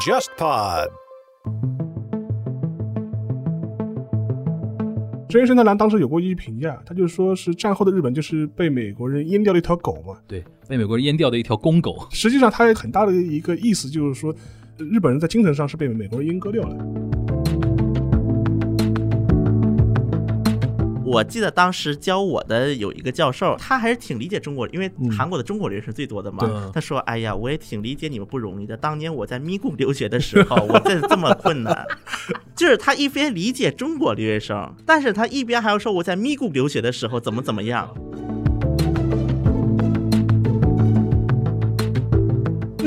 JustPod。真人生太郎当时有过一句评价，他就说是战后的日本就是被美国人阉掉的一条狗嘛。对，被美国人阉掉的一条公狗。实际上，它很大的一个意思就是说，日本人在精神上是被美国人阉割掉的。我记得当时教我的有一个教授，他还是挺理解中国，因为韩国的中国人是最多的嘛。他说：“哎呀，我也挺理解你们不容易的。当年我在咪咕留学的时候，我这这么困难，就是他一边理解中国留学生，但是他一边还要说我在咪咕留学的时候怎么怎么样。”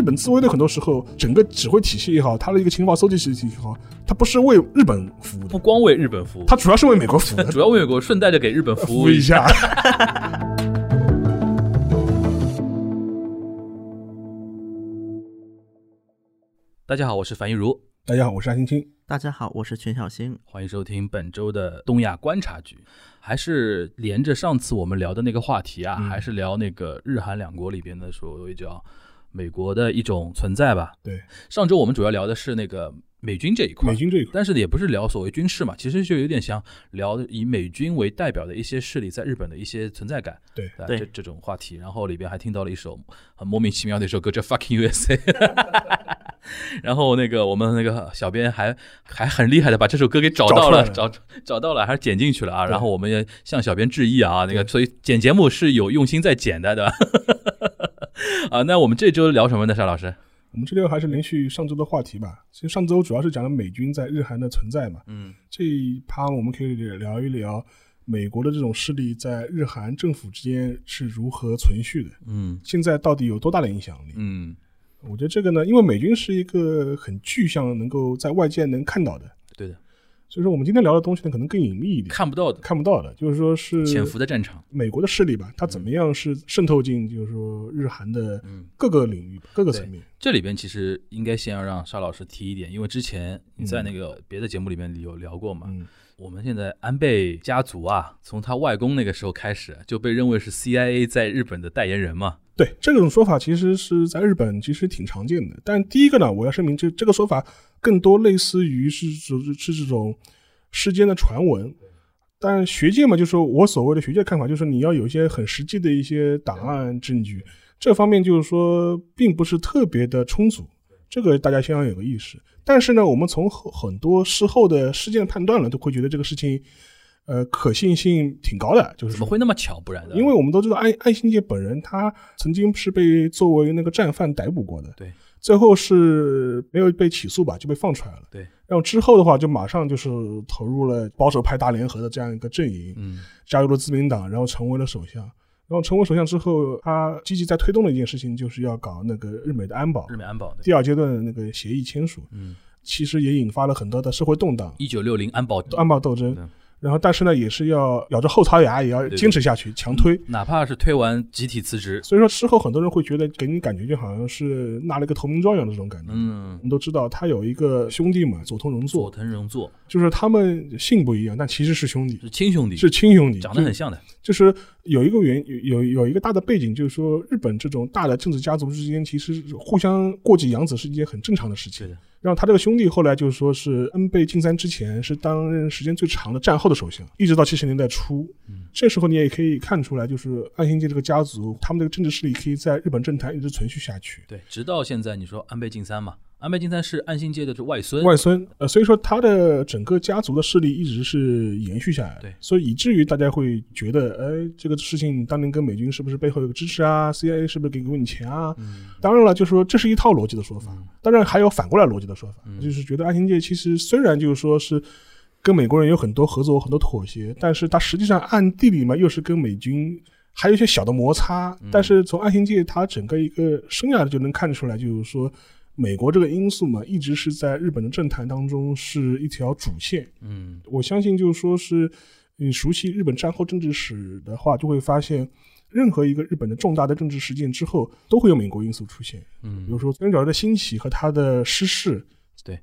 本自卫队很多时候，整个指挥体系也好，它的一个情报搜集体系也好，它不是为日本服务的，不光为日本服务，它主要是为美国服务，主要为美国，顺带着给日本服务一下。大家好，我是樊一茹。大家好，我是安青青。大家好，我是全小星。欢迎收听本周的东亚观察局，还是连着上次我们聊的那个话题啊，还是聊那个日韩两国里边的所谓叫。美国的一种存在吧。对，上周我们主要聊的是那个美军这一块，美军这一块，但是也不是聊所谓军事嘛，其实就有点像聊以美军为代表的一些势力在日本的一些存在感。对，这这种话题，然后里边还听到了一首很莫名其妙的一首歌，叫《Fucking USA》。然后那个我们那个小编还还很厉害的把这首歌给找到了，找找到了，还是剪进去了啊。然后我们也向小编致意啊，那个所以剪节目是有用心在剪的，对吧？啊，那我们这周聊什么呢，沙老师？我们这周还是连续上周的话题吧。其实上周主要是讲了美军在日韩的存在嘛。嗯，这一趴我们可以聊一聊美国的这种势力在日韩政府之间是如何存续的。嗯，现在到底有多大的影响力？嗯，我觉得这个呢，因为美军是一个很具象，能够在外界能看到的。对的。所以说，我们今天聊的东西呢，可能更隐秘一点，看不到的，看不到的，就是说是潜伏的战场，美国的势力吧，它怎么样是渗透进，就是说日韩的各个领域、各个层面。这里边其实应该先要让沙老师提一点，因为之前你在那个别的节目里面有聊过嘛。我们现在安倍家族啊，从他外公那个时候开始就被认为是 CIA 在日本的代言人嘛。对这种说法，其实是在日本其实挺常见的。但第一个呢，我要声明，这这个说法更多类似于是是是这种。世间的传闻，但学界嘛，就是说我所谓的学界看法，就是你要有一些很实际的一些档案证据，这方面就是说并不是特别的充足，这个大家先要有个意识。但是呢，我们从很多事后的事件判断了，都会觉得这个事情，呃，可信性挺高的。就是怎么会那么巧？不然的，因为我们都知道安安信介本人，他曾经是被作为那个战犯逮捕过的。对。最后是没有被起诉吧，就被放出来了。对，然后之后的话，就马上就是投入了保守派大联合的这样一个阵营，嗯，加入了自民党，然后成为了首相。然后成为首相之后，他积极在推动的一件事情，就是要搞那个日美的安保，日美安保第二阶段的那个协议签署。嗯，其实也引发了很多的社会动荡。一九六零安保安保斗争。然后，但是呢，也是要咬着后槽牙，也要坚持下去，强推，哪怕是推完集体辞职。所以说，事后很多人会觉得，给你感觉就好像是纳了一个投名状一样的这种感觉。嗯，我们都知道他有一个兄弟嘛，佐藤荣作。佐藤荣作，就是他们姓不一样，但其实是兄弟，是亲兄弟，是亲兄弟，长得很像的。就是有一个原有有一个大的背景，就是说日本这种大的政治家族之间，其实互相过继养子是一件很正常的事情。然后他这个兄弟后来就是说是恩倍晋三之前是担任时间最长的战后的首相，一直到七十年代初。嗯这时候你也可以看出来，就是岸信介这个家族，他们这个政治势力可以在日本政坛一直存续下去。对，直到现在，你说安倍晋三嘛。安倍晋三是岸信介的这外孙，外孙，呃，所以说他的整个家族的势力一直是延续下来，对，所以以至于大家会觉得，哎，这个事情当年跟美军是不是背后有个支持啊？CIA 是不是给过你钱啊？嗯，当然了，就是说这是一套逻辑的说法，当然还有反过来逻辑的说法，就是觉得岸信介其实虽然就是说是跟美国人有很多合作、很多妥协，但是他实际上暗地里嘛又是跟美军还有一些小的摩擦，但是从岸信介他整个一个生涯就能看出来，就是说。美国这个因素嘛，一直是在日本的政坛当中是一条主线。嗯，我相信就是说是，你熟悉日本战后政治史的话，就会发现，任何一个日本的重大的政治事件之后，都会有美国因素出现。嗯，比如说，三角洲的兴起和它的失势。对。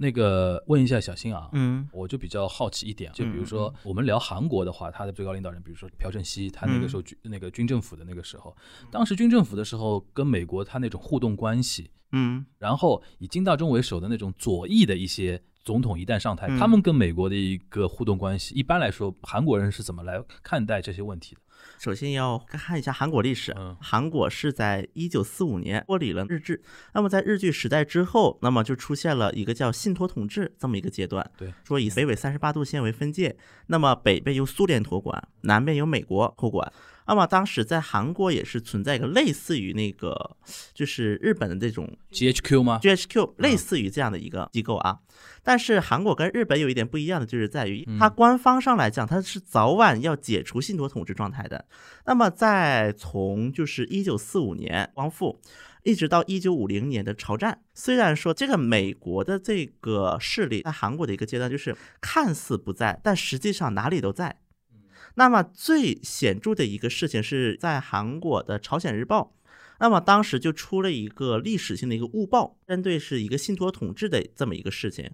那个问一下小新啊，嗯。我就比较好奇一点，就比如嗯说我们聊韩国的话，他的最高领导人，比如说朴正熙，他那个时候军、那个军政府的那个时候，当时军政府的时候跟美国他那种互动关系，嗯。然后以金大中为首的那种左翼的一些总统一旦上台，嗯。他们跟美国的一个互动关系，一般来说韩国人是怎么来看待这些问题的？首先要看一下韩国历史。嗯韩国是在一九四五年脱离了日治，那么在日据时代之后，那么就出现了一个叫信托统治这么一个阶段。对，说以北纬三十八度线为分界，那么北边由苏联托管，南边由美国托管。那么当时在韩国也是存在一个类似于那个，就是日本的这种 GHQ 吗？GHQ 类似于这样的一个机构啊。但是韩国跟日本有一点不一样的，就是在于嗯它官方上来讲，它是早晚要解除信托统治状态的。那么在从就是一九四五年光复。一直到一九五零年的朝战，虽然说这个美国的这个势力在韩国的一个阶段就是看似不在，但实际上哪里都在。那么最显著的一个事情是在韩国的《朝鲜日报》，那么当时就出了一个历史性的一个误报，针对是一个信托统治的这么一个事情。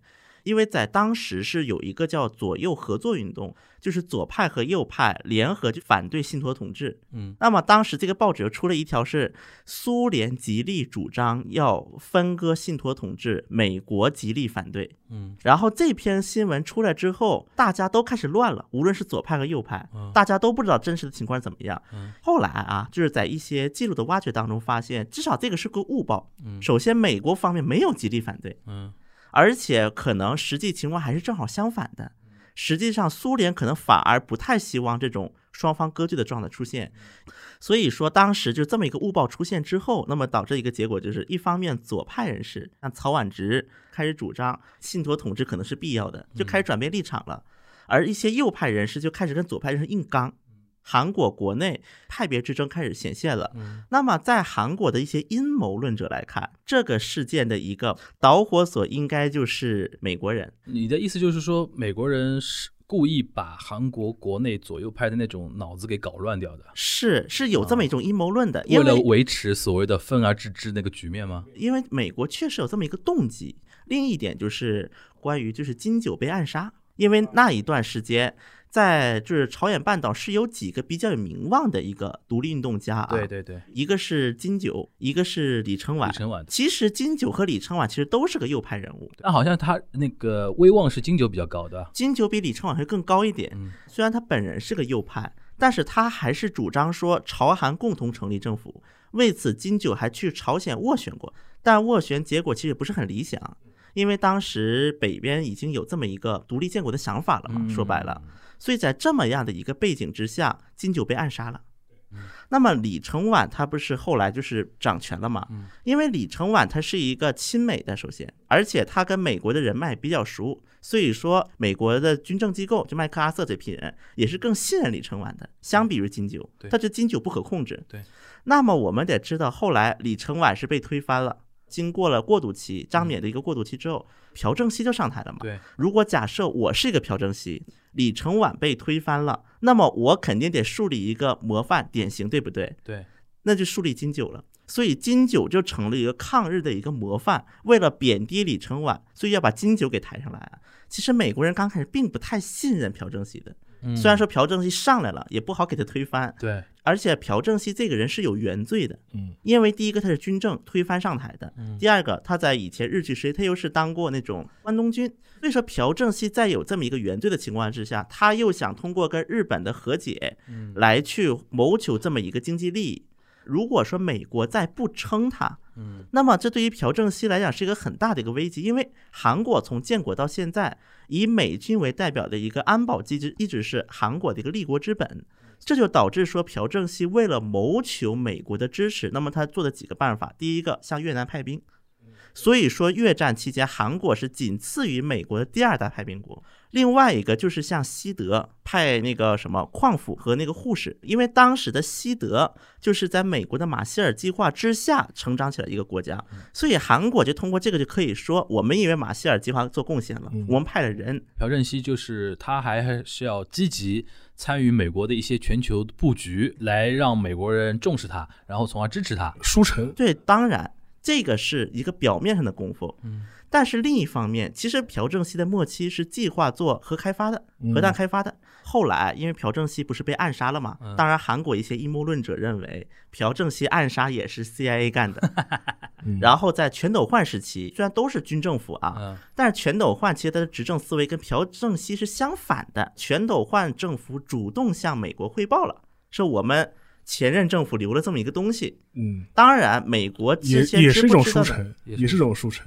因为在当时是有一个叫左右合作运动，就是左派和右派联合就反对信托统治。嗯，那么当时这个报纸又出了一条是苏联极力主张要分割信托统治，美国极力反对。嗯，然后这篇新闻出来之后，大家都开始乱了，无论是左派和右派，嗯大家都不知道真实的情况是怎么样。嗯后来啊，就是在一些记录的挖掘当中发现，至少这个是个误报。嗯首先，美国方面没有极力反对，嗯而且可能实际情况还是正好相反的。实际上，苏联可能反而不太希望这种双方割据的状态出现。所以说，当时就这么一个误报出现之后，那么导致一个结果就是，一方面左派人士像曹婉植开始主张信托统治可能是必要的，就开始转变立场了，而一些右派人士就开始跟左派人士硬刚。韩国国内派别之争开始显现了。嗯那么，在韩国的一些阴谋论者来看，这个事件的一个导火索应该就是美国人。你的意思就是说，美国人是故意把韩国国内左右派的那种脑子给搞乱掉的，是是有这么一种阴谋论的，为了维持所谓的分而治之那个局面吗？因为美国确实有这么一个动机。另一点就是关于就是金九被暗杀，因为那一段时间。在就是朝鲜半岛是有几个比较有名望的一个独立运动家啊，对对对，一个是金九，一个是李承晚李。承晚，其实金九和李承晚其实都是个右派人物，但好像他那个威望是金九比较高的，金九比李承晚会更高一点。嗯虽然他本人是个右派，但是他还是主张说朝韩共同成立政府。为此，金九还去朝鲜斡旋过，但斡旋结果其实不是很理想，因为当时北边已经有这么一个独立建国的想法了嘛。嗯说白了，所以在这么样的一个背景之下，金九被暗杀了。嗯那么李承晚他不是后来就是掌权了嘛？嗯因为李承晚他是一个亲美的，首先，而且他跟美国的人脉比较熟，所以说美国的军政机构就麦克阿瑟这批人也是更信任李承晚的，相比于金九对，他这金九不可控制。对，那么我们得知道，后来李承晚是被推翻了。经过了过渡期，张冕的一个过渡期之后，朴正熙就上台了嘛。对，如果假设我是一个朴正熙，李承晚被推翻了，那么我肯定得树立一个模范典型，对不对？对，那就树立金九了。所以金九就成了一个抗日的一个模范。为了贬低李承晚，所以要把金九给抬上来啊。其实美国人刚开始并不太信任朴正熙的，嗯虽然说朴正熙上来了，也不好给他推翻。对，而且朴正熙这个人是有原罪的，嗯，因为第一个他是军政推翻上台的，嗯第二个他在以前日据时期他又是当过那种关东军，所以说朴正熙在有这么一个原罪的情况之下，他又想通过跟日本的和解嗯来去谋求这么一个经济利益。如果说美国再不撑他，嗯那么这对于朴正熙来讲是一个很大的一个危机，因为韩国从建国到现在，以美军为代表的一个安保机制一直是韩国的一个立国之本，这就导致说朴正熙为了谋求美国的支持，那么他做的几个办法，第一个向越南派兵。所以说，越战期间，韩国是仅次于美国的第二大派兵国。另外一个就是向西德派那个什么矿夫和那个护士，因为当时的西德就是在美国的马歇尔计划之下成长起来一个国家，所以韩国就通过这个就可以说，我们也为马歇尔计划做贡献了，我们派了人，朴正熙就是他还是要积极参与美国的一些全球布局，来让美国人重视他，然后从而支持他。书城对，当然。这个是一个表面上的功夫。嗯，但是另一方面，其实朴正熙的末期是计划做核开发的，核弹开发的。后来因为朴正熙不是被暗杀了嘛？当然，韩国一些阴谋论者认为朴正熙暗杀也是 CIA 干的。然后在全斗焕时期，虽然都是军政府啊，但是全斗焕其实他的执政思维跟朴正熙是相反的。全斗焕政府主动向美国汇报了，说我们前任政府留了这么一个东西。嗯，当然，美国也也是一种书城，也是一种书城，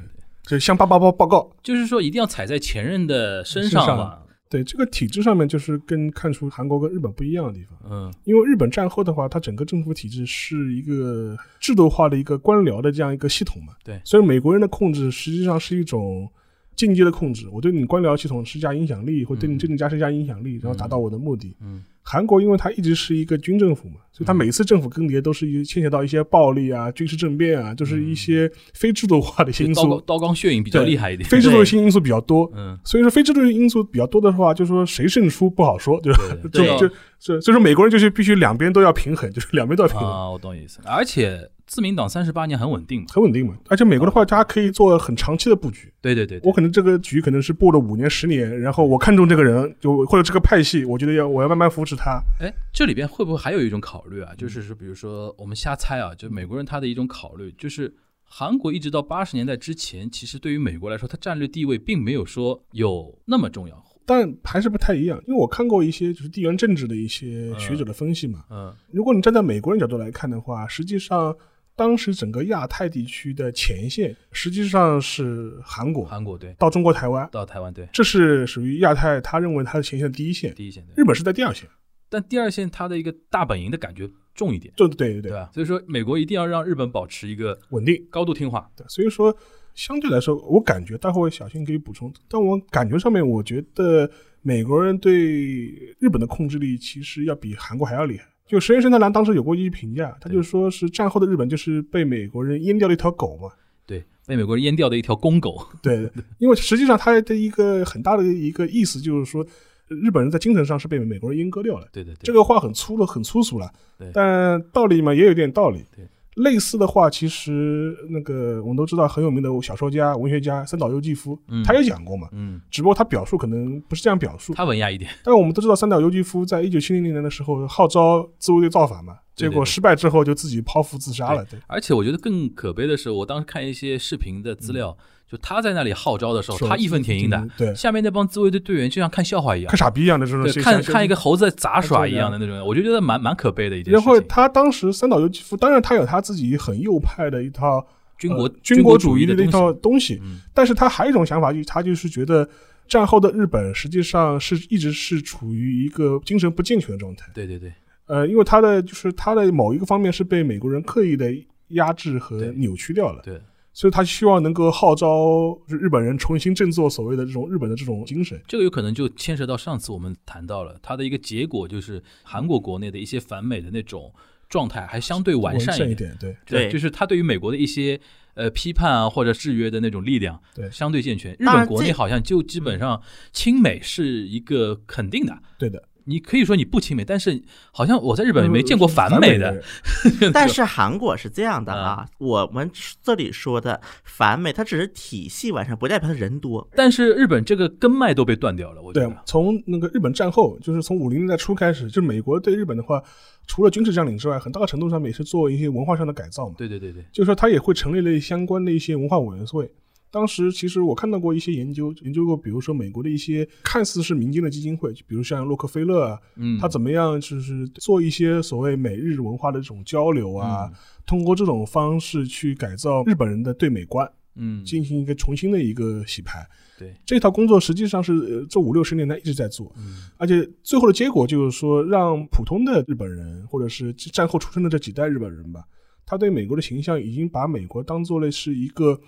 就向八八报报告，就是说一定要踩在前任的身上嘛。对这个体制上面，就是跟看出韩国跟日本不一样的地方。嗯，因为日本战后的话，它整个政府体制是一个制度化的一个官僚的这样一个系统嘛。对，所以美国人的控制实际上是一种间接的控制，我对你官僚系统施加影响力，或对你政治家施加影响力，然后达到我的目的。嗯。韩国因为它一直是一个军政府嘛，所以它每次政府更迭都是一牵扯到一些暴力啊、军事政变啊，就是一些非制度化的因素，刀光血影比较厉害一点，非制度性因素比较多。嗯，所以说非制度性因素比较多的话，就是说谁胜出不好说，就 就就就所以说美国人就是必须两边都要平衡，就是两边都要平衡。啊，我懂意思。而且。自民党三十八年很稳定，很稳定嘛。而且美国的话，它可以做很长期的布局。对对对，我可能这个局可能是布了五年、十年，然后我看中这个人，就或者这个派系，我觉得要我要慢慢扶持他。哎，这里边会不会还有一种考虑啊？就是说，比如说我们瞎猜啊，就美国人他的一种考虑，就是韩国一直到八十年代之前，其实对于美国来说，它战略地位并没有说有那么重要。但还是不太一样，因为我看过一些就是地缘政治的一些学者的分析嘛。嗯，如果你站在美国人角度来看的话，实际上。当时整个亚太地区的前线实际上是韩国，韩国对，到中国台湾，到台湾对，这是属于亚太，他认为他的前线第一线，第一线，日本是在第二线，但第二线它的一个大本营的感觉重一点，对对对。对吧？所以说美国一定要让日本保持一个稳定、高度听话。对，所以说相对来说，我感觉待会小新可以补充，但我感觉上面，我觉得美国人对日本的控制力其实要比韩国还要厉害。就石原慎太郎当时有过一句评价，他就说是战后的日本就是被美国人阉掉了一条狗嘛。对，被美国人阉掉的一条公狗。对，因为实际上他的一个很大的一个意思就是说，日本人在精神上是被美国人阉割掉了。对对对，这个话很粗了，很粗俗了。对，但道理嘛也有点道理。对。类似的话，其实那个我们都知道很有名的小说家、文学家三岛由纪夫，他也讲过嘛。嗯，只不过他表述可能不是这样表述，他文雅一点。但我们都知道三岛由纪夫在一九七零年的时候号召自卫队造反嘛，结果失败之后就自己剖腹自杀了。对，而且我觉得更可悲的是，我当时看一些视频的资料。就他在那里号召的时候，他义愤填膺的，对，下面那帮自卫队队员就像看笑话一样，看傻逼一样的这种，看看一个猴子在杂耍一样的那种，我就觉得蛮蛮可悲的一件事情。然后他当时三岛由纪夫，当然他有他自己很右派的一套军国军国主义的那套东西，嗯，但是他还有一种想法，就他就是觉得战后的日本实际上是一直是处于一个精神不健全的状态。对对对，呃，因为他的就是他的某一个方面是被美国人刻意的压制和扭曲掉了。对。所以他希望能够号召日本人重新振作所谓的这种日本的这种精神。这个有可能就牵涉到上次我们谈到了他的一个结果，就是韩国国内的一些反美的那种状态还相对完善一点。对对，就是他对于美国的一些呃批判啊或者制约的那种力量，对相对健全。日本国内好像就基本上亲美是一个肯定的。对的。你可以说你不亲美，但是好像我在日本没见过反美的。但是韩国是这样的啊，我们这里说的反美，它只是体系完善，不代表它人多。但是日本这个根脉都被断掉了。我觉得，从那个日本战后，就是从五零年代初开始，就美国对日本的话，除了军事占领之外，很大程度上面也是做一些文化上的改造嘛。对对对对，就是说他也会成立了相关的一些文化委员会。当时其实我看到过一些研究，研究过，比如说美国的一些看似是民间的基金会，比如像洛克菲勒啊，嗯，他怎么样就是做一些所谓美日文化的这种交流啊，通过这种方式去改造日本人的对美观，嗯，进行一个重新的一个洗牌。对，这套工作实际上是这五六十年代一直在做，而且最后的结果就是说，让普通的日本人或者是战后出生的这几代日本人吧，他对美国的形象已经把美国当做了是一个。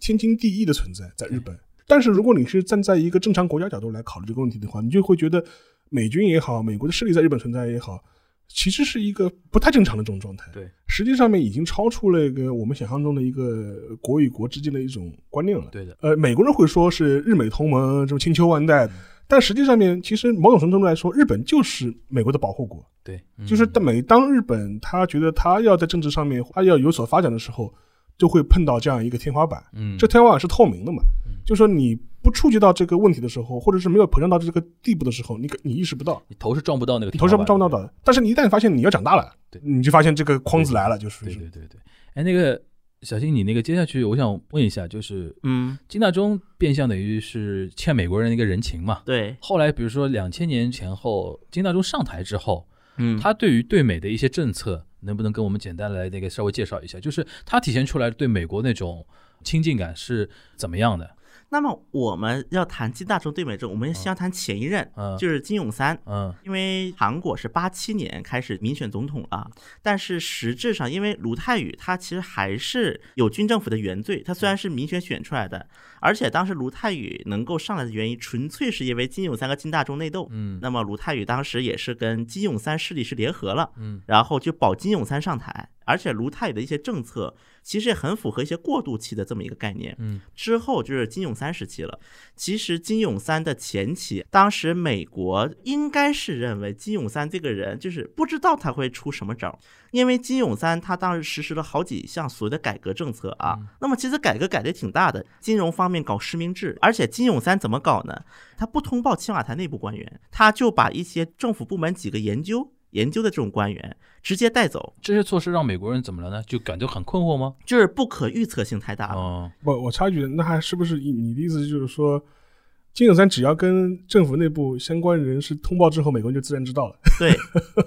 天经地义的存在在日本，但是如果你是站在一个正常国家角度来考虑这个问题的话，你就会觉得美军也好，美国的势力在日本存在也好，其实是一个不太正常的这种状态。对，实际上面已经超出了一个我们想象中的一个国与国之间的一种观念了。对的，呃，美国人会说是日美同盟，这种千秋万代，但实际上面其实某种程度来说，日本就是美国的保护国。对，就是每当日本他觉得他要在政治上面他要有所发展的时候。就会碰到这样一个天花板。嗯，这天花板是透明的嘛？就说你不触及到这个问题的时候，或者是没有膨胀到这个地步的时候，你你意识不到，你头是撞不到那个头是撞不到的。但是你一旦发现你要长大了，对，你就发现这个框子来了，就是对对对对。哎，那个小新，你那个接下去，我想问一下，就是嗯，金大中变相等于是欠美国人的一个人情嘛？对。后来比如说两千年前后，金大中上台之后，嗯，他对于对美的一些政策，能不能跟我们简单来那个稍微介绍一下？就是它体现出来对美国那种亲近感是怎么样的？那么我们要谈金大中对美政，我们先要谈前一任，嗯，就是金泳三，嗯，因为韩国是八七年开始民选总统了，但是实质上，因为卢泰愚他其实还是有军政府的原罪，他虽然是民选选出来的，而且当时卢泰愚能够上来的原因，纯粹是因为金泳三和金大中内斗，嗯，那么卢泰愚当时也是跟金泳三势力是联合了，嗯，然后就保金泳三上台。而且卢泰愚的一些政策其实也很符合一些过渡期的这么一个概念。嗯，之后就是金泳三时期了。其实金泳三的前期，当时美国应该是认为金泳三这个人就是不知道他会出什么招，因为金泳三他当时实施了好几项所谓的改革政策啊。那么其实改革改的挺大的，金融方面搞实名制，而且金泳三怎么搞呢？他不通报青瓦台内部官员，他就把一些政府部门几个研究。研究的这种官员直接带走，这些措施让美国人怎么了呢？就感觉很困惑吗？就是不可预测性太大了。哦，不，我插一句，那还是不是你的意思就是说，金永三只要跟政府内部相关人士通报之后，美国人就自然知道了？对，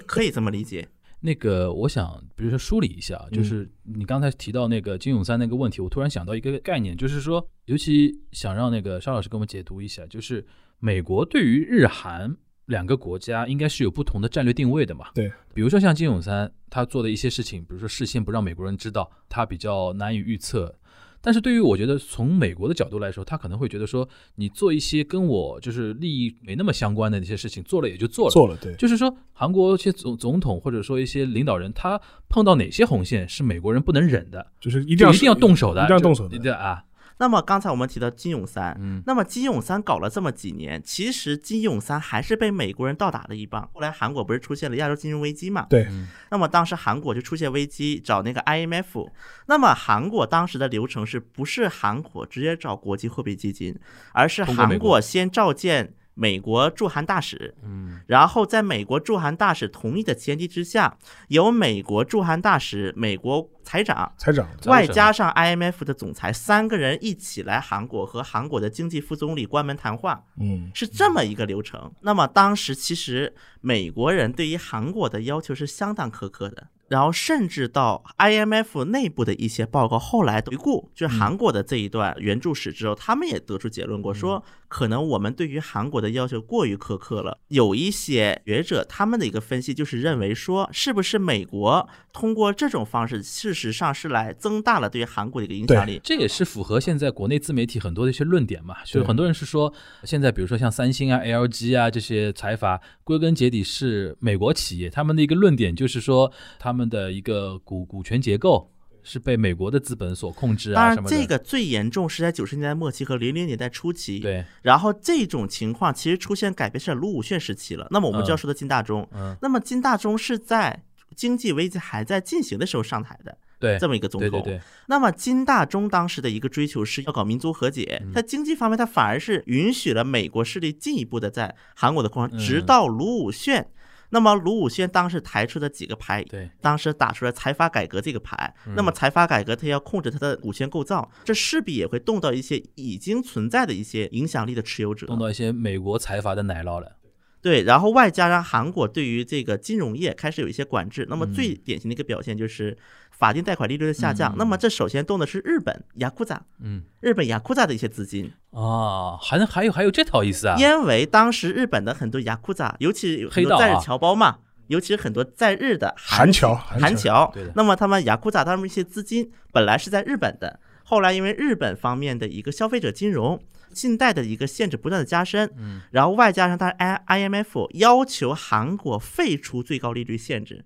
可以这么理解。那个，我想，比如说梳理一下，就是你刚才提到那个金永三那个问题，我突然想到一个概念，就是说，尤其想让那个沙老师给我们解读一下，就是美国对于日韩。两个国家应该是有不同的战略定位的嘛？对，比如说像金永三他做的一些事情，比如说事先不让美国人知道，他比较难以预测。但是对于我觉得从美国的角度来说，他可能会觉得说，你做一些跟我就是利益没那么相关的那些事情，做了也就做了。做了，对。就是说，韩国一些总总统或者说一些领导人，他碰到哪些红线是美国人不能忍的，就是一定要一定要动手的，一定要动手的，对啊。那么刚才我们提到金永三，嗯，那么金永三搞了这么几年，其实金永三还是被美国人倒打了一棒。后来韩国不是出现了亚洲金融危机嘛？对。那么当时韩国就出现危机，找那个 IMF。那么韩国当时的流程是不是韩国直接找国际货币基金，而是韩国先召见。美国驻韩大使，嗯，然后在美国驻韩大使同意的前提之下，由美国驻韩大使、美国财长、财长外加上 IMF 的总裁三个人一起来韩国和韩国的经济副总理关门谈话，嗯，是这么一个流程。那么当时其实美国人对于韩国的要求是相当苛刻的。然后甚至到 IMF 内部的一些报告，后来回顾就是韩国的这一段援助史之后，他们也得出结论过，说可能我们对于韩国的要求过于苛刻了。有一些学者他们的一个分析就是认为说，是不是美国通过这种方式，事实上是来增大了对于韩国的一个影响力？这也是符合现在国内自媒体很多的一些论点嘛。就是很多人是说，现在比如说像三星啊、LG 啊这些财阀，归根结底是美国企业，他们的一个论点就是说他们。的一个股股权结构是被美国的资本所控制啊，当然，这个最严重是在九十年代末期和零零年代初期。对，然后这种情况其实出现改变是在卢武铉时期了。那么我们就要说到金大中，嗯，那么金大中是在经济危机还在进行的时候上台的，对，这么一个总统。对对对。那么金大中当时的一个追求是要搞民族和解，他经济方面他反而是允许了美国势力进一步的在韩国的扩张，直到卢武铉。那么卢武铉当时抬出的几个牌，对，当时打出来财阀改革这个牌。那么财阀改革，它要控制它的股权构造，这势必也会动到一些已经存在的一些影响力的持有者，动到一些美国财阀的奶酪了。对，然后外加上韩国对于这个金融业开始有一些管制。那么最典型的一个表现就是法定贷款利率的下降。那么这首先动的是日本雅库扎，嗯，日本雅库扎的一些资金。啊，还还有还有这套意思啊！因为当时日本的很多雅库扎，尤其有很多在日侨胞嘛，尤其是很多在日的韩侨，韩侨，那么他们雅库扎他们一些资金本来是在日本的，后来因为日本方面的一个消费者金融信贷的一个限制不断的加深，嗯，然后外加上它 I IMF 要求韩国废除最高利率限制，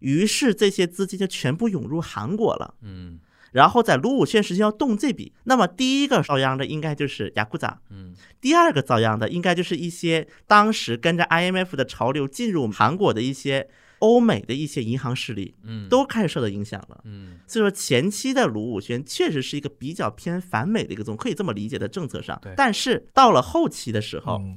于是这些资金就全部涌入韩国了，嗯。然后在卢武铉时期要动这笔，那么第一个遭殃的应该就是雅库扎，嗯，第二个遭殃的应该就是一些当时跟着 IMF 的潮流进入韩国的一些欧美的一些银行势力，嗯，都开始受到影响了。嗯所以说前期的卢武铉确实是一个比较偏反美的一个总，可以这么理解的政策上对。但是到了后期的时候，嗯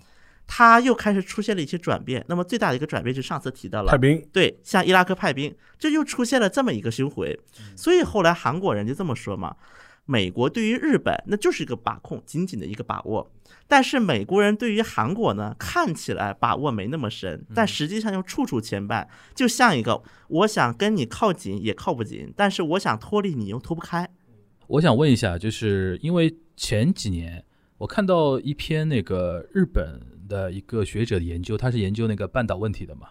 他又开始出现了一些转变。那么最大的一个转变是上次提到了派兵，对，像伊拉克派兵，这又出现了这么一个巡回，所以后来韩国人就这么说嘛，美国对于日本那就是一个把控，紧紧的一个把握，但是美国人对于韩国呢，看起来把握没那么深，但实际上又处处牵绊，就像一个我想跟你靠紧也靠不紧，但是我想脱离你又脱不开。我想问一下，就是因为前几年我看到一篇那个日本的一个学者的研究，他是研究那个半岛问题的嘛，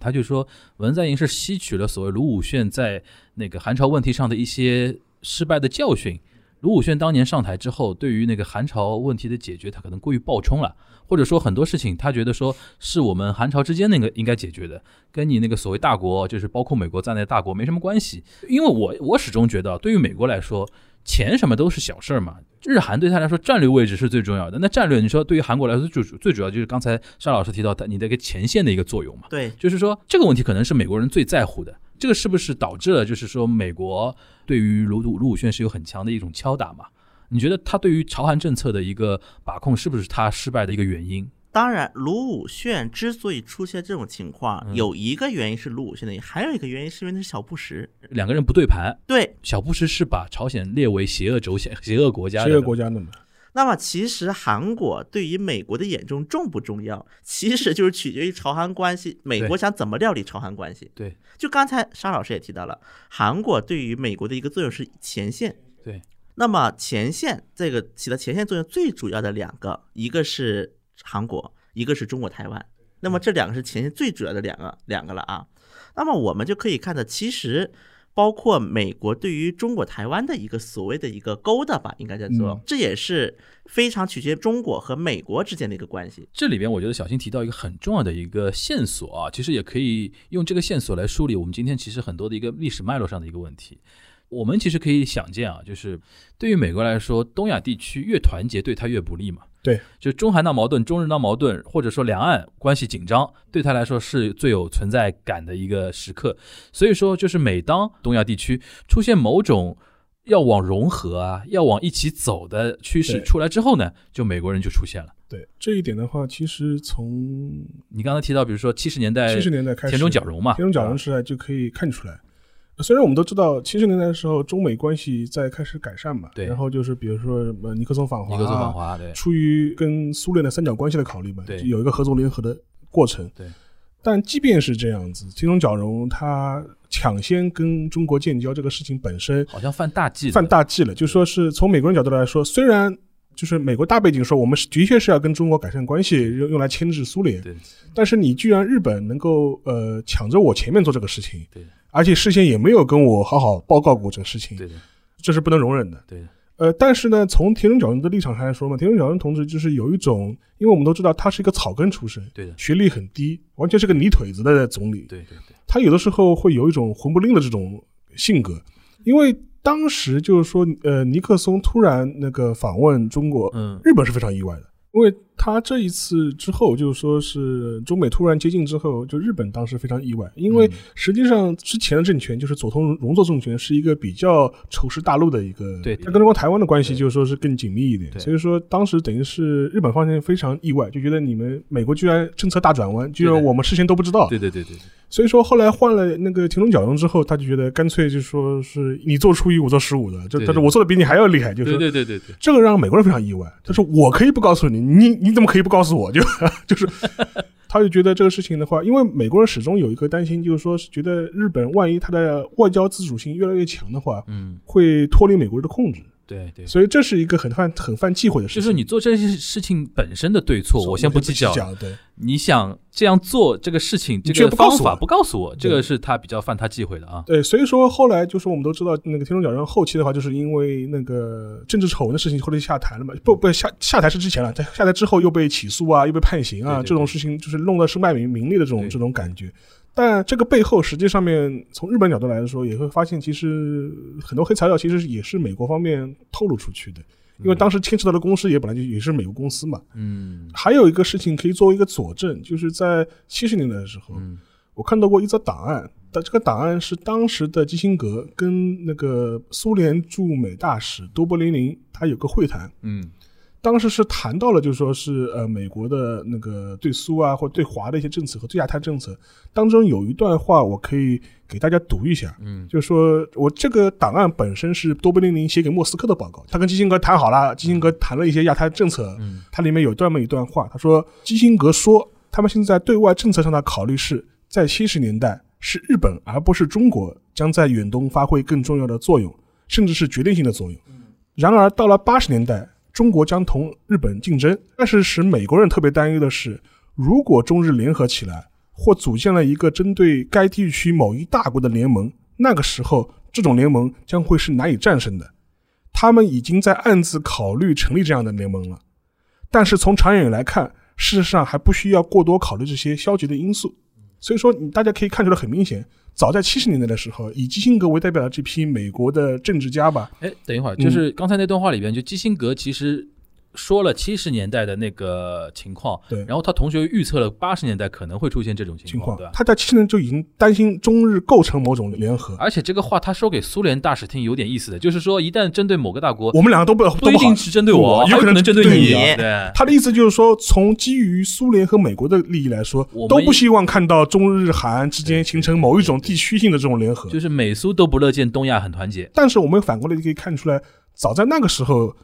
他就说文在寅是吸取了所谓卢武铉在那个韩朝问题上的一些失败的教训。卢武铉当年上台之后，对于那个韩朝问题的解决，他可能过于暴冲了，或者说很多事情他觉得说是我们韩朝之间那个应该解决的，跟你那个所谓大国，就是包括美国在内的大国没什么关系。因为我我始终觉得，对于美国来说，钱什么都是小事儿嘛。日韩对他来说战略位置是最重要的。那战略，你说对于韩国来说最主最主要就是刚才沙老师提到的你的一个前线的一个作用嘛。对，就是说这个问题可能是美国人最在乎的。这个是不是导致了就是说美国对于卢卢卢武铉是有很强的一种敲打嘛？你觉得他对于朝韩政策的一个把控是不是他失败的一个原因？当然，卢武铉之所以出现这种情况，嗯有一个原因是卢武铉的原因，还有一个原因是因为那是小布什。两个人不对盘，对，小布什是把朝鲜列为邪恶轴线、邪恶国家的，这个国家的嘛，那么其实韩国对于美国的眼中重不重要，其实就是取决于朝韩关系，美国想怎么料理朝韩关系。对就刚才沙老师也提到了，韩国对于美国的一个作用是前线。对，那么前线这个起到前线作用最主要的两个，一个是韩国，一个是中国台湾。那么这两个是前线最主要的两个两个了啊。那么我们就可以看到，其实包括美国对于中国台湾的一个所谓的一个勾搭吧，应该叫做嗯，这也是非常取决于中国和美国之间的一个关系。这里边我觉得小新提到一个很重要的一个线索啊，其实也可以用这个线索来梳理我们今天其实很多的一个历史脉络上的一个问题。我们其实可以想见啊，就是对于美国来说，东亚地区越团结，对他越不利嘛。对，就中韩闹矛盾、中日闹矛盾，或者说两岸关系紧张，对他来说是最有存在感的一个时刻。所以说，就是每当东亚地区出现某种要往融合啊、要往一起走的趋势出来之后呢，就美国人就出现了。对这一点的话，其实从你刚才提到，比如说七十年代，七十年代开始，田中角荣嘛田中角荣时代就可以看出来。呃虽然我们都知道七十年代的时候中美关系在开始改善嘛，对然后就是比如说什么尼克松访华、啊，尼克松访华，对出于跟苏联的三角关系的考虑嘛，对有一个合作联合的过程。对，但即便是这样子，金融角荣他抢先跟中国建交这个事情本身好像犯大忌了，犯大忌了，就说是从美国人角度来说，虽然就是美国大背景说我们是的确是要跟中国改善关系，用用来牵制苏联，对但是你居然日本能够呃抢着我前面做这个事情，对而且事先也没有跟我好好报告过这个事情，对的，这是不能容忍的。对的，呃，但是呢，从田中角荣的立场上来说嘛，田中角荣同志就是有一种，因为我们都知道他是一个草根出身，对的，学历很低，完全是个泥腿子的总理。对对对，他有的时候会有一种混不吝的这种性格，因为当时就是说，呃，尼克松突然那个访问中国，嗯，日本是非常意外的，因为他这一次之后，就是说是中美突然接近之后，就日本当时非常意外，因为嗯。实际上之前的政权就是佐藤荣作政权是一个比较仇视大陆的一个，对他跟中国台湾的关系就是说是更紧密一点，所以说当时等于是日本方面非常意外，就觉得你们美国居然政策大转弯，居然我们事先都不知道，对对对对对，所以说后来换了那个田中角荣之后，他就觉得干脆就说是你做初一，我做十五的，就对他说我做的比你还要厉害，就是对说对对对对，这个让美国人非常意外。他说我可以不告诉你，你你怎么可以不告诉我？就 就是，他就觉得这个事情的话，因为美国人始终有一个担心，就是说是觉得日本万一他的外交自主性越来越强的话，嗯，会脱离美国人的控制。对对，所以这是一个很犯很犯忌讳的事情。就是你做这些事情本身的对错，我先不计较。对，你想这样做这个事情，这个方法不告诉我不告诉我，这个是他比较犯他忌讳的啊。对，所以说后来就是我们都知道，那个天龙角人后期的话，就是因为那个政治丑闻的事情，后来下台了嘛。不不下下台是之前了，在下台之后又被起诉啊，又被判刑啊，这种事情就是弄得身败名名裂的这种这种感觉。但这个背后，实际上面从日本角度来说，也会发现，其实很多黑材料其实也是美国方面透露出去的，因为当时牵扯到的公司也本来就也是美国公司嘛。嗯。还有一个事情可以作为一个佐证，就是在七十年代的时候，嗯我看到过一则档案，但这个档案是当时的基辛格跟那个苏联驻美大使多波林林他有个会谈，嗯当时是谈到了，就是说是呃美国的那个对苏啊或对华的一些政策和对亚太政策。当中有一段话，我可以给大家读一下，嗯。就是说我这个档案本身是多布林林写给莫斯科的报告，他跟基辛格谈好了，基辛格谈了一些亚太政策，嗯。它里面有这么一段话，他说基辛格说，他们现在对外政策上的考虑是在七十年代是日本而不是中国将在远东发挥更重要的作用，甚至是决定性的作用。然而到了八十年代，中国将同日本竞争，但是使美国人特别担忧的是，如果中日联合起来，或组建了一个针对该地区某一大国的联盟，那个时候这种联盟将会是难以战胜的。他们已经在暗自考虑成立这样的联盟了，但是从长远来看，事实上还不需要过多考虑这些消极的因素。所以说，你大家可以看出来很明显，早在七十年代的时候，以基辛格为代表的这批美国的政治家吧，哎，等一会儿，嗯就是刚才那段话里边，就基辛格其实说了七十年代的那个情况，对。然后他同学预测了八十年代可能会出现这种情情况。对吧？，他在七十年就已经担心中日构成某种联合，而且这个话他说给苏联大使听有点意思的，就是说一旦针对某个大国，我们两个都不不一定是针对我，有可能能针对对你。他的意思就是说，从基于苏联和美国的利益来说我，都不希望看到中日韩之间形成某一种地区性的这种联合。就是美苏都不乐见东亚很团结，但是我们反过来就可以看出来，早在那个时候，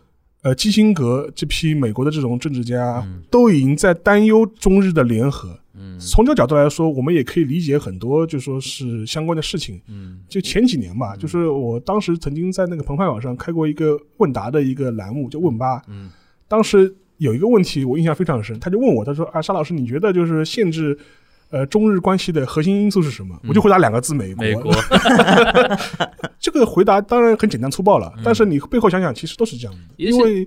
呃，基辛格这批美国的这种政治家嗯都已经在担忧中日的联合。嗯从这个角度来说，我们也可以理解很多，就说是相关的事情。嗯就前几年吧，就是我当时曾经在那个澎湃网上开过一个问答的一个栏目，叫问吧。嗯当时有一个问题我印象非常深，他就问我，他说啊，沙老师，你觉得就是限制呃中日关系的核心因素是什么？我就回答两个字，美国。美国，这个回答当然很简单粗暴了，嗯但是你背后想想，其实都是这样的，因为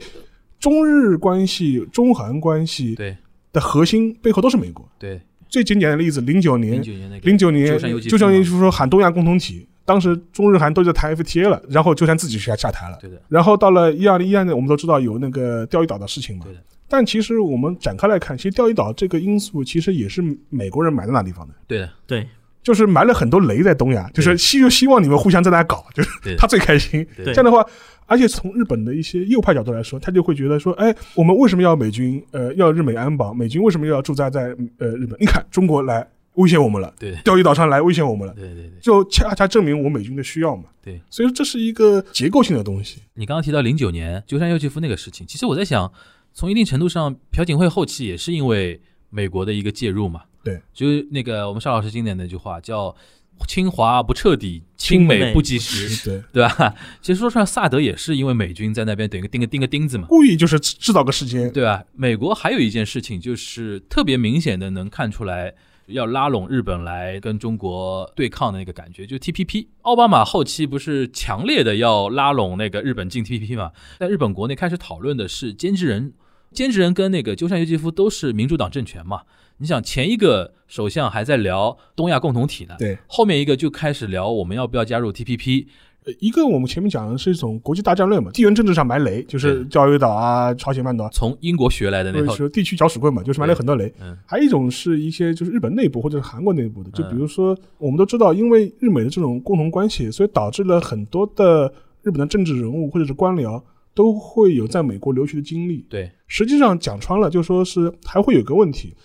中日关系、中韩关系对的核心背后都是美国。对，最经典的例子，零九年零，九年那个年鸠山由纪夫鸠山由纪嘛夫说喊东亚共同体，当时中日韩都在谈 FTA 了，然后鸠山自己下下台了。对的，然后到了一二零一二年，我们都知道有那个钓鱼岛的事情嘛对的。但其实我们展开来看，其实钓鱼岛这个因素其实也是美国人埋在那地方的，对的，对，就是埋了很多雷在东亚，就是希就希望你们互相在那搞，就是他最开心。对这样的话，而且从日本的一些右派角度来说，他就会觉得说，哎，我们为什么要美军？呃，要日美安保？美军为什么要驻扎在呃日本？你看中国来威胁我们了，对钓鱼岛上来威胁我们了，对对对就恰恰证明我美军的需要嘛。对。所以说这是一个结构性的东西。你刚刚提到零九年鸠山由纪夫那个事情，其实我在想，从一定程度上，朴槿惠后期也是因为美国的一个介入嘛。对，就是那个我们邵老师经典的那句话叫“清华不彻底，清美不及时”，对，对吧？其实说出来，萨德也是因为美军在那边等于钉个钉个钉子嘛。故意就是制造个时间。对吧？美国还有一件事情，就是特别明显的能看出来，要拉拢日本来跟中国对抗的那个感觉，就 TPP。奥巴马后期不是强烈的要拉拢那个日本进 TPP 嘛？在日本国内开始讨论的是监制人，监制人跟那个鸠山由纪夫都是民主党政权嘛。你想，前一个首相还在聊东亚共同体呢，对，后面一个就开始聊我们要不要加入 TPP。呃一个我们前面讲的是一种国际大战略嘛，地缘政治上埋雷，就是钓鱼岛啊、朝鲜半岛啊，从英国学来的那套，或者是地区搅屎棍嘛，就是埋了很多雷。嗯还有一种是一些就是日本内部或者是韩国内部的，就嗯比如说我们都知道，因为日美的这种共同关系，所以导致了很多的日本的政治人物或者是官僚都会有在美国留学的经历。对，实际上讲穿了，就说是还会有个问题，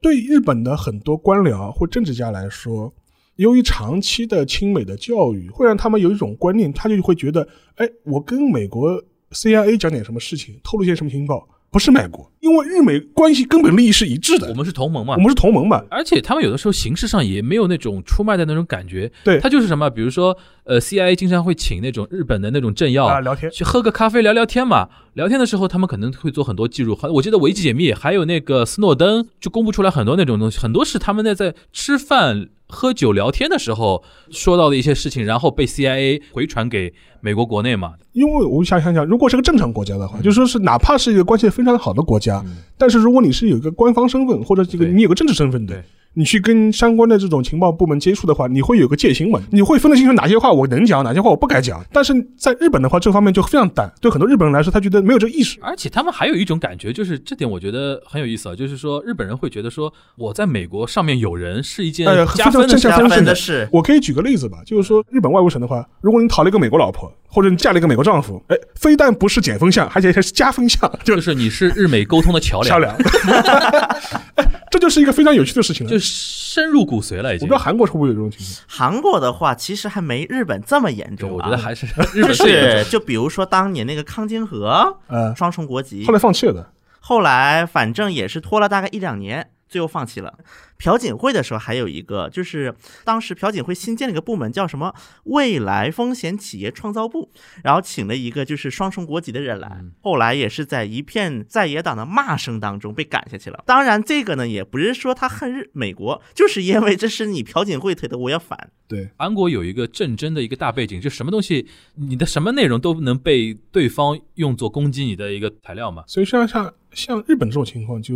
对日本的很多官僚或政治家来说，由于长期的亲美的教育，会让他们有一种观念，他就会觉得，哎，我跟美国 CIA 讲点什么事情，透露些什么情报，不是卖国，因为日美关系根本利益是一致的，我们是同盟嘛我，们是同盟嘛，而且他们有的时候形式上也没有那种出卖的那种感觉，对他就是什么，比如说，呃，CIA 经常会请那种日本的那种政要啊，聊天，去喝个咖啡聊聊天嘛。聊天的时候，他们可能会做很多记录。好我记得维基解密还有那个斯诺登就公布出来很多那种东西，很多是他们在在吃饭、喝酒、聊天的时候说到的一些事情，然后被 CIA 回传给美国国内嘛。因为我想想想，如果是个正常国家的话，就说是哪怕是一个关系非常好的国家，嗯。但是如果你是有一个官方身份或者这个你有个政治身份的对，你去跟相关的这种情报部门接触的话，你会有个戒心嘛？你会分得清楚哪些话我能讲，哪些话我不该讲。但是在日本的话，这方面就非常淡，对很多日本人来说，他觉得没有这个意识。而且他们还有一种感觉，就是这点我觉得很有意思啊，就是说日本人会觉得说我在美国上面有人是一件加分的加分的事。我可以举个例子吧，就是说日本外务省的话，如果你讨了一个美国老婆，或者你嫁了一个美国丈夫，哎，非但不是减分项，而且还是加分项，就是你是日美沟通的桥梁。桥梁。这就是一个非常有趣的事情了，就深入骨髓了。已经，我不知道韩国会不会有这种情况。韩国的话，其实还没日本这么严重。我觉得还是 日本是，就比如说当年那个康京和，呃，双重国籍，后来放弃了的。后来反正也是拖了大概一两年。最后放弃了。朴槿惠的时候还有一个，就是当时朴槿惠新建了一个部门，叫什么未来风险企业创造部，然后请了一个就是双重国籍的人来。后来也是在一片在野党的骂声当中被赶下去了。当然，这个呢也不是说他恨日美国，就是因为这是你朴槿惠推的，我要反。对，韩国有一个战争的一个大背景，就什么东西，你的什么内容都能被对方用作攻击你的一个材料嘛。所以像像像日本这种情况就。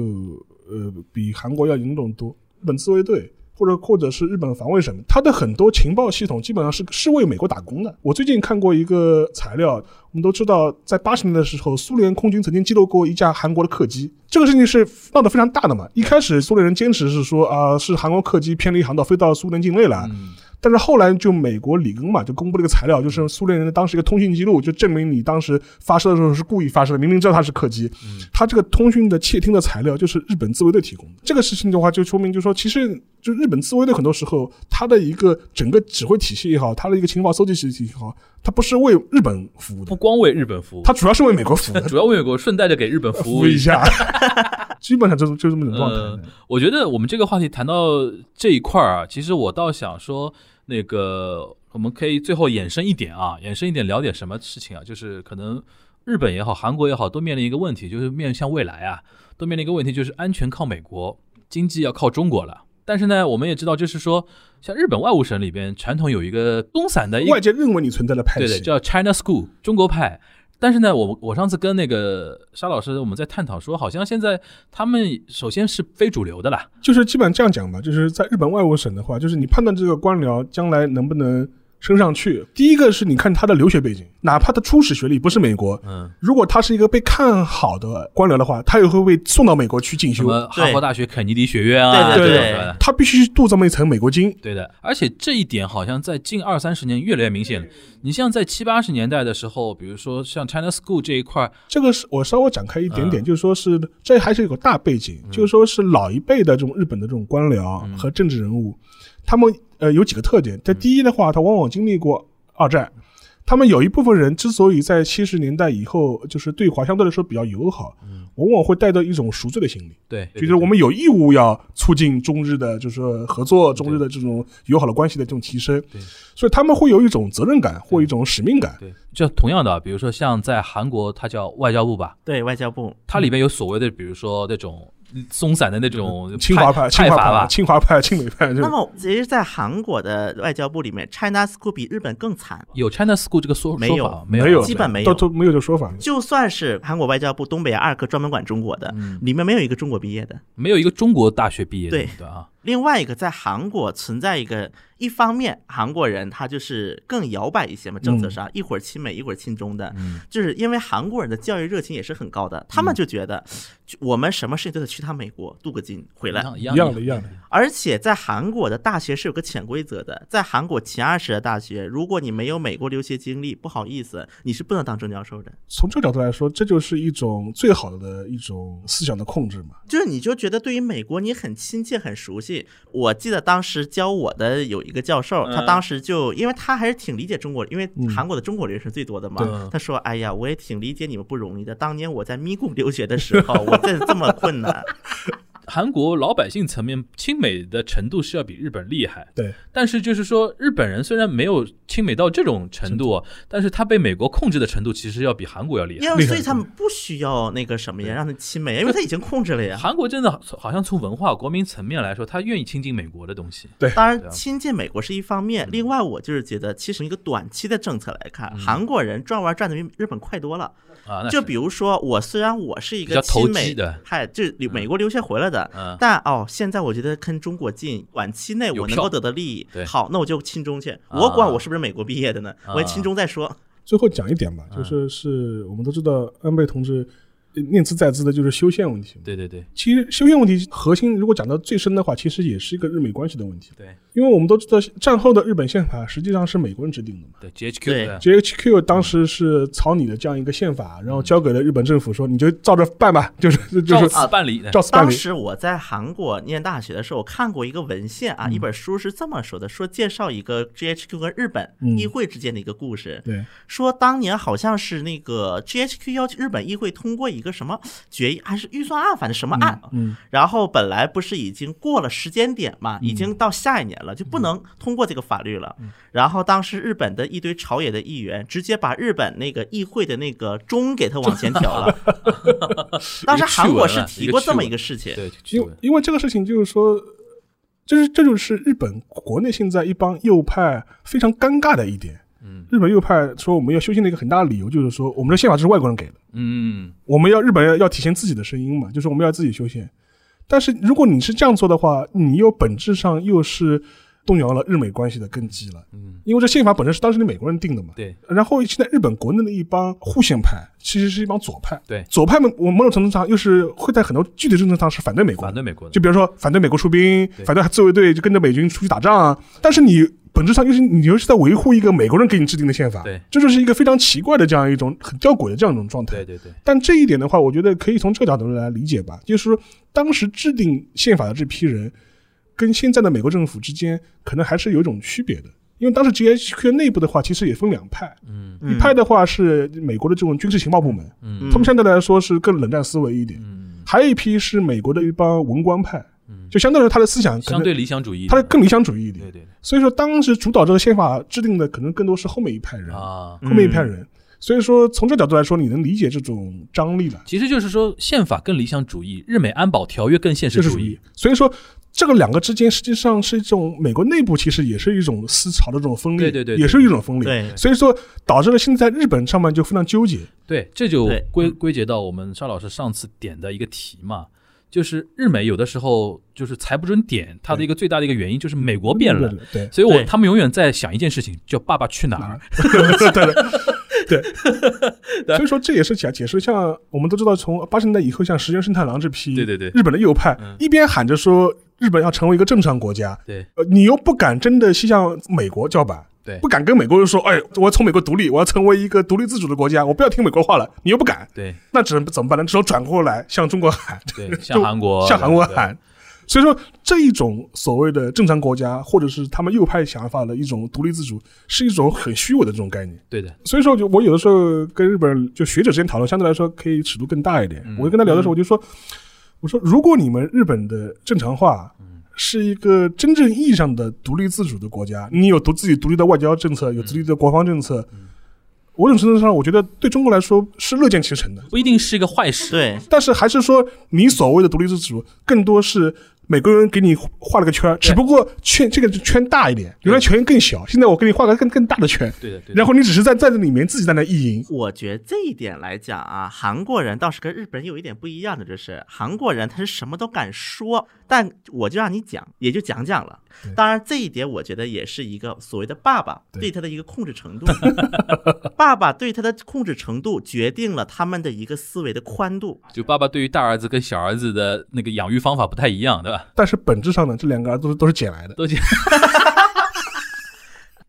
呃，比韩国要严重多。日本自卫队或者或者是日本防卫省，它的很多情报系统基本上是是为美国打工的。我最近看过一个材料，我们都知道，在八十年代的时候，苏联空军曾经击落过一架韩国的客机，这个事情是闹得非常大的嘛。一开始苏联人坚持是说啊，是韩国客机偏离航道飞到苏联境内了。但是后来就美国里根嘛，就公布了一个材料，就是苏联人的当时一个通讯记录，就证明你当时发射的时候是故意发射的，明明知道它是客机。他这个通讯的窃听的材料就是日本自卫队提供的。这个事情的话，就说明就是说，其实就日本自卫队很多时候，它的一个整个指挥体系也好，它的一个情报搜集体系也好，它不是为日本服务的，不光为日本服务，它主要是为美国服务，主要为美国，顺带着给日本服务一下。基本上就就这么种状态。我觉得我们这个话题谈到这一块儿啊，其实我倒想说。那个，我们可以最后延伸一点啊，延伸一点聊点什么事情啊？就是可能日本也好，韩国也好，都面临一个问题，就是面向未来啊，都面临一个问题，就是安全靠美国，经济要靠中国了。但是呢，我们也知道，就是说，像日本外务省里边传统有一个松散的，外界认为你存在的派系，对的，叫 China School 中国派。但是呢，我我上次跟那个沙老师我们在探讨说，好像现在他们首先是非主流的啦，就是基本上这样讲吧，就是在日本外务省的话，就是你判断这个官僚将来能不能。升上去，第一个是你看他的留学背景，哪怕他初始学历不是美国，嗯，如果他是一个被看好的官僚的话，他也会被送到美国去进修，哈佛大学肯尼迪学院啊，对对对，他必须镀这么一层美国金，对的。而且这一点好像在近二三十年越来越明显了。你像在七八十年代的时候，比如说像 China School 这一块，这个是我稍微展开一点点，就是说是这还是有个大背景，就是说是老一辈的这种日本的这种官僚和政治人物，他们。呃，有几个特点。这第一的话，他往往经历过二战，他们有一部分人之所以在七十年代以后就是对华相对来说比较友好，往往会带着一种赎罪的心理。对，就是我们有义务要促进中日的，就是合作，中日的这种友好的关系的这种提升。对，所以他们会有一种责任感或一种使命感。对，就同样的，比如说像在韩国，它叫外交部吧？对外交部，它里面有所谓的，比如说那种。松散的那种清华派、清华派、清华派、清美派。那么，其实，在韩国的外交部里面，China School 比日本更惨。有 China School 这个说没有？没有，基本没有，都都没有这说法。就算是韩国外交部东北亚二科专门管中国的，里面没有一个中国毕业的，没有一个中国大学毕业的，对啊。另外一个，在韩国存在一个，一方面韩国人他就是更摇摆一些嘛，政策上一会儿亲美一会儿亲中的，就是因为韩国人的教育热情也是很高的，他们就觉得我们什么事情都得去趟美国镀个金回来，一样的，一样的。而且在韩国的大学是有个潜规则的，在韩国前二十的大学，如果你没有美国留学经历，不好意思，你是不能当正教授的。从这个角度来说，这就是一种最好的一种思想的控制嘛，就是你就觉得对于美国你很亲切很熟悉。我记得当时教我的有一个教授，他当时就因为他还是挺理解中国，因为韩国的中国人是最多的嘛。他说：“哎呀，我也挺理解你们不容易的。当年我在咪咕留学的时候，我这这么困难。” 韩国老百姓层面亲美的程度是要比日本厉害，对。但是就是说，日本人虽然没有亲美到这种程度，但是他被美国控制的程度其实要比韩国要厉害。因为所以他们不需要那个什么呀，让他亲美，因为他已经控制了呀。韩国真的好像从文化国民层面来说，他愿意亲近美国的东西。对，当然亲近美国是一方面，另外我就是觉得，其实一个短期的政策来看，韩国人转弯转的比日本快多了。啊，就比如说我虽然我是一个亲美的，嗨，就美国留学回来的。的。嗯但哦，现在我觉得跟中国近，短期内我能够得到利益，好，那我就亲中去。啊我管我是不是美国毕业的呢？啊我亲中再说。最后讲一点吧，就是是我们都知道安倍同志呃念兹在兹的就是修宪问题。对对对其实修宪问题核心，如果讲到最深的话，其实也是一个日美关系的问题。对因为我们都知道，战后的日本宪法实际上是美国人制定的嘛。对，GHQ 对的 GHQ 当时是草拟的这样一个宪法，然后交给了日本政府，说你就照着办吧，就是就照是此办理。照此办理。当时我在韩国念大学的时候，我看过一个文献啊，一本书是这么说的：说介绍一个 GHQ 跟日本嗯议会之间的一个故事。对，说当年好像是那个 GHQ 要求日本议会通过一个什么决议，还是预算案，反正什么案。嗯，然后本来不是已经过了时间点嘛，已经到下一年了，就不能通过这个法律了。然后当时日本的一堆朝野的议员直接把日本那个议会的那个钟给它往前调了。当时韩国是提过这么一个事情。对，因为因为这个事情就是说，就是这就是日本国内现在一帮右派非常尴尬的一点。嗯日本右派说我们要修宪的一个很大的理由就是说，我们的宪法是外国人给的，嗯我们要日本要要体现自己的声音嘛，就是我们要自己修宪。但是如果你是这样做的话，你又本质上又是动摇了日美关系的根基了，嗯，因为这宪法本身是当时的美国人定的嘛。对。然后现在日本国内的一帮护宪派，其实是一帮左派。对。左派们，我某种程度上又是会在很多具体政策上是反对美国，反对美国的，就比如说反对美国出兵，反对自卫队就跟着美军出去打仗啊。但是你本质上又是你又是在维护一个美国人给你制定的宪法，对。这就是一个非常奇怪的这样一种很吊诡的这样一种状态。对对对，但这一点的话，我觉得可以从这个角度来理解吧，就是说当时制定宪法的这批人，跟现在的美国政府之间可能还是有一种区别的。因为当时 GHQ 内部的话，其实也分两派，嗯。一派的话是美国的这种军事情报部门，嗯。他们相对来说是更冷战思维一点；嗯，还有一批是美国的一帮文官派，嗯。就相对来说他的思想可能相对理想主义他的，更理想主义一点。对。对所以说，当时主导这个宪法制定的可能更多是后面一派人，啊。后面一派人。所以说，从这角度来说，你能理解这种张力了。其实就是说，宪法更理想主义，日美安保条约更现实主义。。所以说，这个两个之间实际上是一种美国内部其实也是一种思潮的这种分裂，对对对对也是一种分裂。对所以说导致了现在日本上面就非常纠结。对，这就归归结到我们邵老师上次点的一个题嘛，就是日美有的时候就是裁不准点，它的一个最大的一个原因就是美国变了。对，所以我他们永远在想一件事情，叫“爸爸去哪儿对对对。对，所以说这也是解解释，像我们都知道，从八十年代以后，像石原慎太郎这批对对对。日本的右派嗯，一边喊着说日本要成为一个正常国家”。，对。呃，你又不敢真的向美国叫板，对。不敢跟美国人说，哎，我要从美国独立，我要成为一个独立自主的国家，我不要听美国话了，你又不敢，对。那只能怎么办呢？只有转过来向中国喊，对，向韩国 向韩国喊。所以说，这一种所谓的正常国家，或者是他们右派想法的一种独立自主，是一种很虚伪的这种概念。对的，所以说，就我有的时候跟日本人就学者之间讨论，相对来说可以尺度更大一点。嗯我就跟他聊的时候，我就说，我说如果你们日本的正常化嗯是一个真正意义上的独立自主的国家，你有独自己独立的外交政策，有独立的国防政策，嗯某种程度上，我觉得对中国来说是乐见其成的。不一定是一个坏事。对，但是还是说，你所谓的独立自主，更多是美国人给你画了个圈儿，只不过圈这个圈大一点，原来圈更小，现在我给你画个更更大的圈，对的，对的。然后你只是在在这里面自己在那意淫。我觉得这一点来讲啊，韩国人倒是跟日本人有一点不一样的，就是韩国人他是什么都敢说，但我就让你讲，也就讲讲了。当然，这一点我觉得也是一个所谓的爸爸对对他的一个控制程度，爸爸对他的控制程度决定了他们的一个思维的宽度。就爸爸对于大儿子跟小儿子的那个养育方法不太一样，对吧？但是本质上呢，这两个儿子都是都是捡来的。都捡，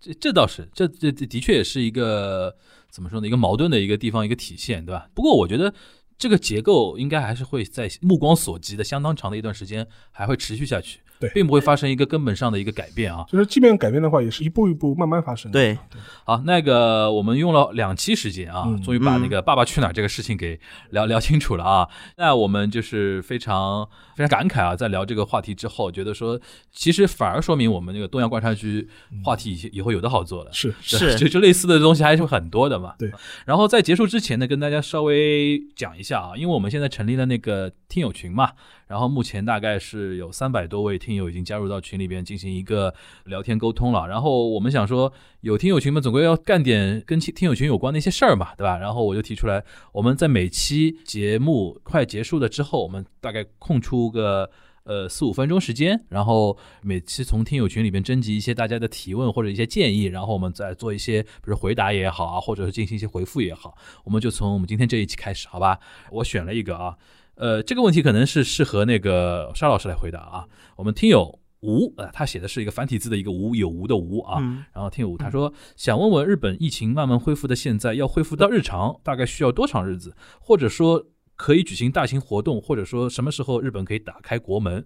这这倒是，这这这的确也是一个怎么说呢？一个矛盾的一个地方，一个体现，对吧？不过我觉得这个结构应该还是会在目光所及的相当长的一段时间还会持续下去，对并不会发生一个根本上的一个改变啊。就是即便改变的话，也是一步一步慢慢发生的。对，好，那个我们用了两期时间啊，嗯终于把那个《爸爸去哪儿》这个事情给聊聊清楚了啊。那我们就是非常非常感慨啊，在聊这个话题之后，觉得说其实反而说明我们这个东阳观察区话题以以后有的好做了。是是就就类似的东西还是很多的嘛。对。然后在结束之前呢，跟大家稍微讲一下啊，因为我们现在成立了那个听友群嘛，然后目前大概是有三百多位听友已经加入到群里边进行一个聊天沟通了。然后我们想说，有听友群嘛总归要干点跟听友群有关的一些事儿嘛，对吧？然后我就提出来，我们在每期节目快结束了之后，我们大概空出个。呃，四五分钟时间，然后每期从听友群里面征集一些大家的提问或者一些建议，然后我们再做一些，比如回答也好啊，或者是进行一些回复也好，我们就从我们今天这一期开始，好吧？我选了一个啊，呃，这个问题可能是适合那个沙老师来回答啊。我们听友吴，呃，他写的是一个繁体字的一个无有无的无啊，然后听友他说想问问日本疫情慢慢恢复的现在，要恢复到日常大概需要多长日子，或者说？可以举行大型活动，或者说什么时候日本可以打开国门？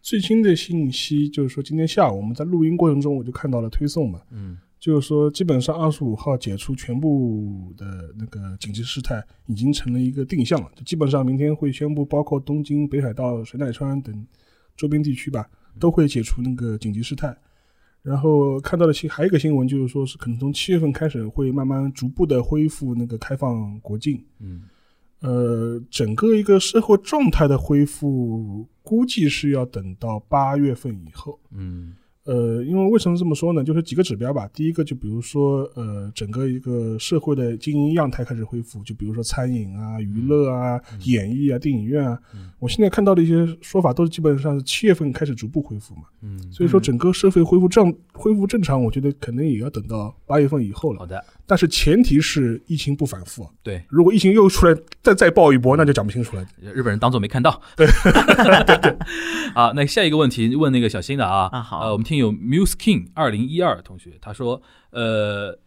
最新的信息就是说，今天下午我们在录音过程中，我就看到了推送嘛，嗯，就是说基本上二十五号解除全部的那个紧急事态，已经成了一个定向了。就基本上明天会宣布，包括东京、北海道、神奈川等周边地区吧，都会解除那个紧急事态。然后看到的新还有一个新闻，就是说是可能从七月份开始会慢慢逐步的恢复那个开放国境，嗯。呃，整个一个社会状态的恢复，估计是要等到八月份以后。嗯。呃，因为为什么这么说呢？就是几个指标吧。第一个，就比如说，呃，整个一个社会的经营样态开始恢复，就比如说餐饮啊、娱乐啊、演艺啊、电影院啊。我现在看到的一些说法，都是基本上是七月份开始逐步恢复嘛。嗯。所以说，整个社会恢复正恢复正常，我觉得可能也要等到八月份以后了。好的。但是前提是疫情不反复。对。如果疫情又出来再再爆一波，那就讲不清楚了。日本人当做没看到。对。对对。啊，那下一个问题问那个小新的啊。啊好。呃，我们听。友 Muse King 二零一二同学，他说：“呃，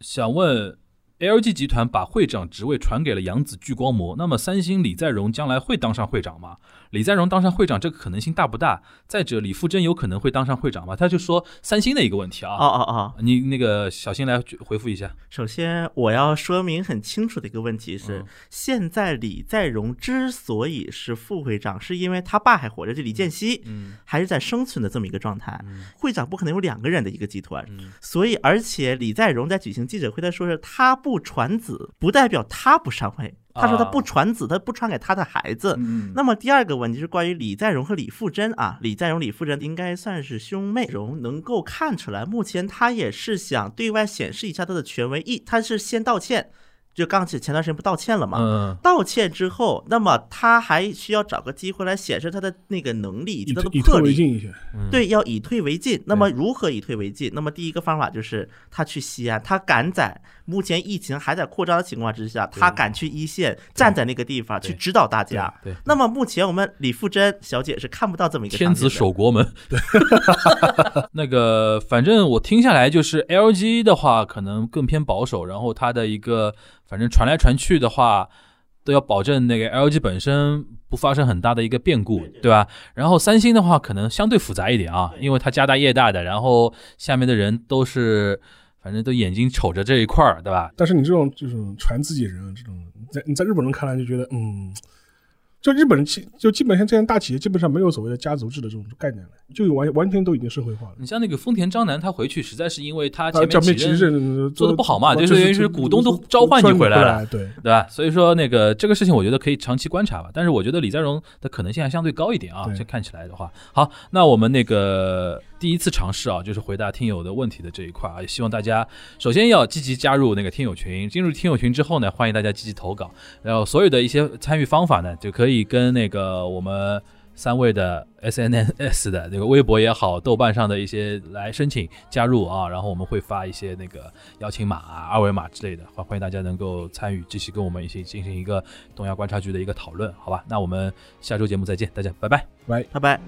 想问。” LG 集团把会长职位传给了杨子聚光膜，那么三星李在镕将来会当上会长吗？李在镕当上会长这个可能性大不大？再者，李富真有可能会当上会长吗？他就说三星的一个问题啊。哦哦哦，你那个小新来回复一下。首先，我要说明很清楚的一个问题是，现在李在镕之所以是副会长，是因为他爸还活着，就李健熙，嗯，还是在生存的这么一个状态。会长不可能有两个人的一个集团，所以而且李在镕在举行记者会，他说是他。不传子不代表他不上位。他说他不传子，他不传给他的孩子。那么第二个问题是关于李在镕和李富真啊，李在镕、李富真应该算是兄妹。荣能够看出来，目前他也是想对外显示一下他的权威。一，他是先道歉。就刚前前段时间不道歉了嘛？道歉之后，那么他还需要找个机会来显示他的那个能力以及他的魄力。对，要以退为进。那么如何以退为进？那么第一个方法就是他去西安，他敢在目前疫情还在扩张的情况之下，他敢去一线，站在那个地方去指导大家。对。那么目前我们李富真小姐是看不到这么一个天子守国门。对 那个反正我听下来就是 LG 的话可能更偏保守，然后它的一个。反正传来传去的话，都要保证那个 LG 本身不发生很大的一个变故，对吧？然后三星的话可能相对复杂一点啊，因为它家大业大的，然后下面的人都是，反正都眼睛瞅着这一块儿，对吧？但是你这种就是传自己人这种，在你在日本人看来就觉得，嗯。就日本人企，就基本上这些大企业基本上没有所谓的家族制的这种概念了，就完完全都已经社会化了。你像那个丰田章男，他回去实在是因为他前面几任做的不好嘛，就是等于是股东都召唤你回来了，对对吧？所以说那个这个事情，我觉得可以长期观察吧。但是我觉得李在镕的可能性还相对高一点啊，这看起来的话。好，那我们那个。第一次尝试啊，就是回答听友的问题的这一块啊，也希望大家首先要积极加入那个听友群。进入听友群之后呢，欢迎大家积极投稿，然后所有的一些参与方法呢，就可以跟那个我们三位的 SNS 的那个微博也好，豆瓣上的一些来申请加入啊，然后我们会发一些那个邀请码啊、二维码之类的，欢欢迎大家能够参与，继续跟我们一起进行一个东亚观察局的一个讨论，好吧？那我们下周节目再见，大家拜拜，拜拜拜。